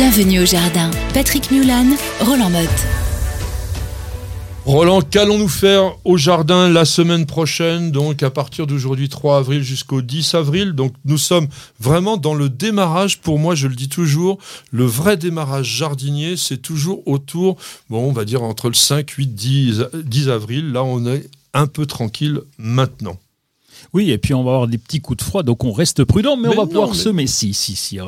Bienvenue au jardin. Patrick Mulan, Roland Motte. Roland, qu'allons-nous faire au jardin la semaine prochaine, donc à partir d'aujourd'hui 3 avril jusqu'au 10 avril. Donc nous sommes vraiment dans le démarrage, pour moi je le dis toujours, le vrai démarrage jardinier, c'est toujours autour, bon on va dire entre le 5, 8, 10, 10 avril. Là on est un peu tranquille maintenant. Oui, et puis on va avoir des petits coups de froid, donc on reste prudent, mais, on va pouvoir semer. Si, si, si.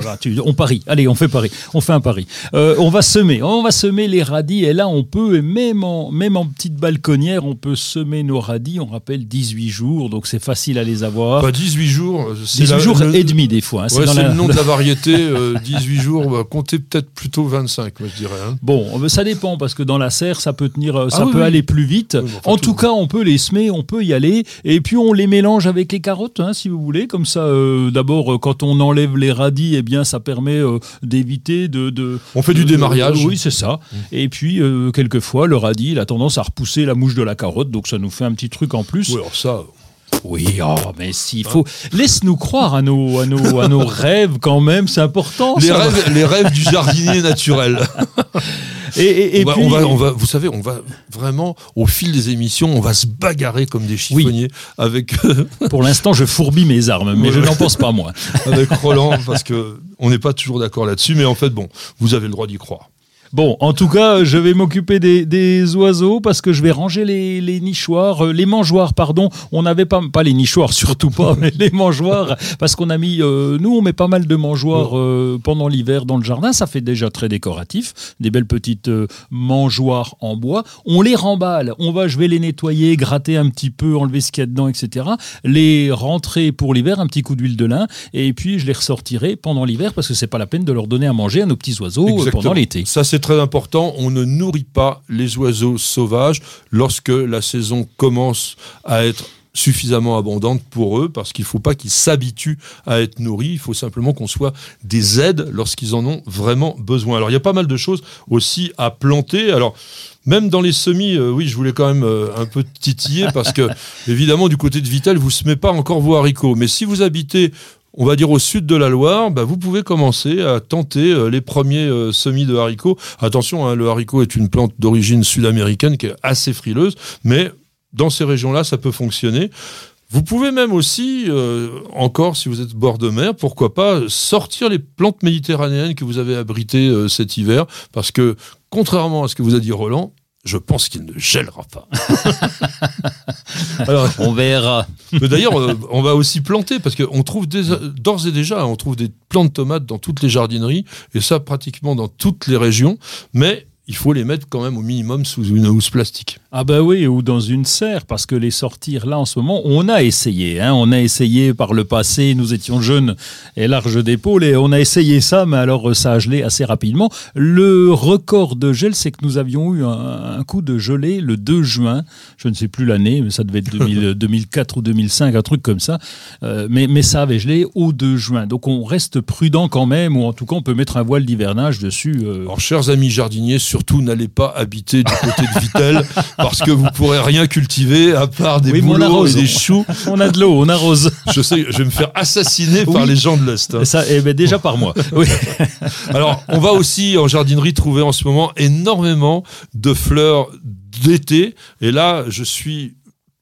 on parie. Allez, on fait pari. On fait un pari. Euh, on va semer. On va semer les radis, et là, on peut, même en, même en petite balconnière, on peut semer nos radis. On rappelle 18 jours, donc c'est facile à les avoir. Pas 18 jours. 18 jours et demi, des fois. Hein, c'est le nom de la variété. 18 euh, jours, comptez peut-être plutôt 25, moi, je dirais. Hein. Bon, ça dépend, parce que dans la serre, ça peut tenir, euh, ça ah peut aller plus vite. en tout, tout cas, on peut les semer, on peut y aller, et puis on les mélange avec les carottes, hein, si vous voulez. Comme ça, euh, d'abord, euh, quand on enlève les radis, eh bien, ça permet euh, d'éviter de, On fait du démariage. oui, c'est ça. Mmh. Et puis, quelquefois, le radis, il a tendance à repousser la mouche de la carotte, donc ça nous fait un petit truc en plus. Oui, alors ça. Oui, oh, mais s'il faut. Laisse-nous croire à nos, à, nos, à nos rêves quand même, c'est important. Les, rêves, les rêves du jardinier naturel. Et, on, va, on, va, vous savez, on va vraiment, au fil des émissions, on va se bagarrer comme des chiffonniers avec. Pour l'instant, je fourbis mes armes, mais je n'en pense pas moins. avec Roland, parce que on n'est pas toujours d'accord là-dessus, mais en fait, bon, vous avez le droit d'y croire. Bon, en tout cas, je vais m'occuper des, oiseaux parce que je vais ranger les, nichoirs, euh, les mangeoires, pardon. On n'avait pas, pas les nichoirs, surtout pas, mais les mangeoires, parce qu'on a mis, euh, nous, on met pas mal de mangeoires euh, pendant l'hiver dans le jardin. Ça fait déjà très décoratif, des belles petites mangeoires en bois. On les remballe. On va, je vais les nettoyer, gratter un petit peu, enlever ce qu'il y a dedans, etc. Les rentrer pour l'hiver, un petit coup d'huile de lin, et puis je les ressortirai pendant l'hiver parce que c'est pas la peine de leur donner à manger à nos petits oiseaux pendant l'été. Ça, c'est très important, on ne nourrit pas les oiseaux sauvages lorsque la saison commence à être suffisamment abondante pour eux parce qu'il ne faut pas qu'ils s'habituent à être nourris, il faut simplement qu'on soit des aides lorsqu'ils en ont vraiment besoin. Alors il y a pas mal de choses aussi à planter. Alors même dans les semis, euh, oui, je voulais quand même euh, un peu titiller parce que évidemment du côté de Vitel, vous ne semez pas encore vos haricots, mais si vous habitez on va dire au sud de la Loire, bah, vous pouvez commencer à tenter euh, les premiers euh, semis de haricots. Attention, hein, le haricot est une plante d'origine sud-américaine qui est assez frileuse, mais dans ces régions-là, ça peut fonctionner. Vous pouvez même aussi, euh, encore si vous êtes bord de mer, pourquoi pas sortir les plantes méditerranéennes que vous avez abritées cet hiver, parce que contrairement à ce que vous a dit Roland, je pense qu'il ne gèlera pas. Alors, on verra. D'ailleurs, euh, on va aussi planter parce qu'on trouve d'ores et déjà, on trouve des plants de tomates dans toutes les jardineries et ça pratiquement dans toutes les régions. Mais il faut les mettre quand même au minimum sous une housse plastique. Ah bah oui, ou dans une serre, parce que les sortir là en ce moment, on a essayé. Hein, on a essayé par le passé, nous étions jeunes et larges d'épaules, et on a essayé ça, mais alors ça a gelé assez rapidement. Le record de gel, c'est que nous avions eu un, coup de gelée le 2 juin, je ne sais plus l'année, mais ça devait être 2004 ou 2005, un truc comme ça, euh, mais, mais ça avait gelé au 2 juin. Donc on reste prudent quand même, ou en tout cas on peut mettre un voile d'hivernage dessus. Euh. Alors chers amis jardiniers, surtout n'allez pas habiter du côté de Vitel parce que vous pourrez rien cultiver à part des oui, bouleaux et des choux. On a de l'eau, on arrose. Je sais, je vais me faire assassiner par les gens de l'Est. Hein. Ça, eh ben déjà par moi. Oui. Alors, on va aussi en jardinerie trouver en ce moment énormément de fleurs d'été. Et là, je suis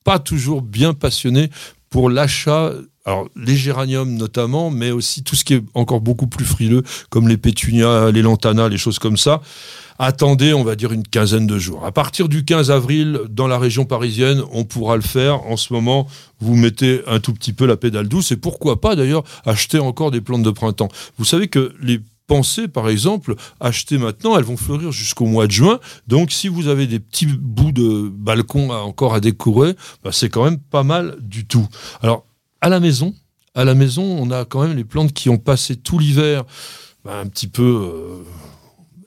pas toujours bien passionné pour l'achat alors les géraniums notamment, mais aussi tout ce qui est encore beaucoup plus frileux, comme les pétunias, les lantanas, les choses comme ça. Attendez, on va dire une quinzaine de jours. À partir du 15 avril, dans la région parisienne, on pourra le faire. En ce moment, vous mettez un tout petit peu la pédale douce et pourquoi pas d'ailleurs acheter encore des plantes de printemps. Vous savez que les pensées, par exemple, achetées maintenant, elles vont fleurir jusqu'au mois de juin. Donc, si vous avez des petits bouts de balcon encore à décorer, bah, c'est quand même pas mal du tout. Alors, à la maison, à la maison, on a quand même les plantes qui ont passé tout l'hiver bah, un petit peu euh,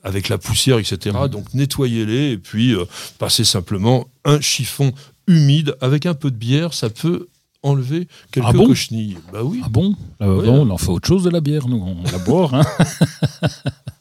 avec la poussière, etc. Mmh. Donc nettoyez-les et puis euh, passez simplement un chiffon humide avec un peu de bière, ça peut enlever quelques ah cochenilles. Bah oui. Ah bon, ah On en fait autre chose de la bière, nous, on la boire. Hein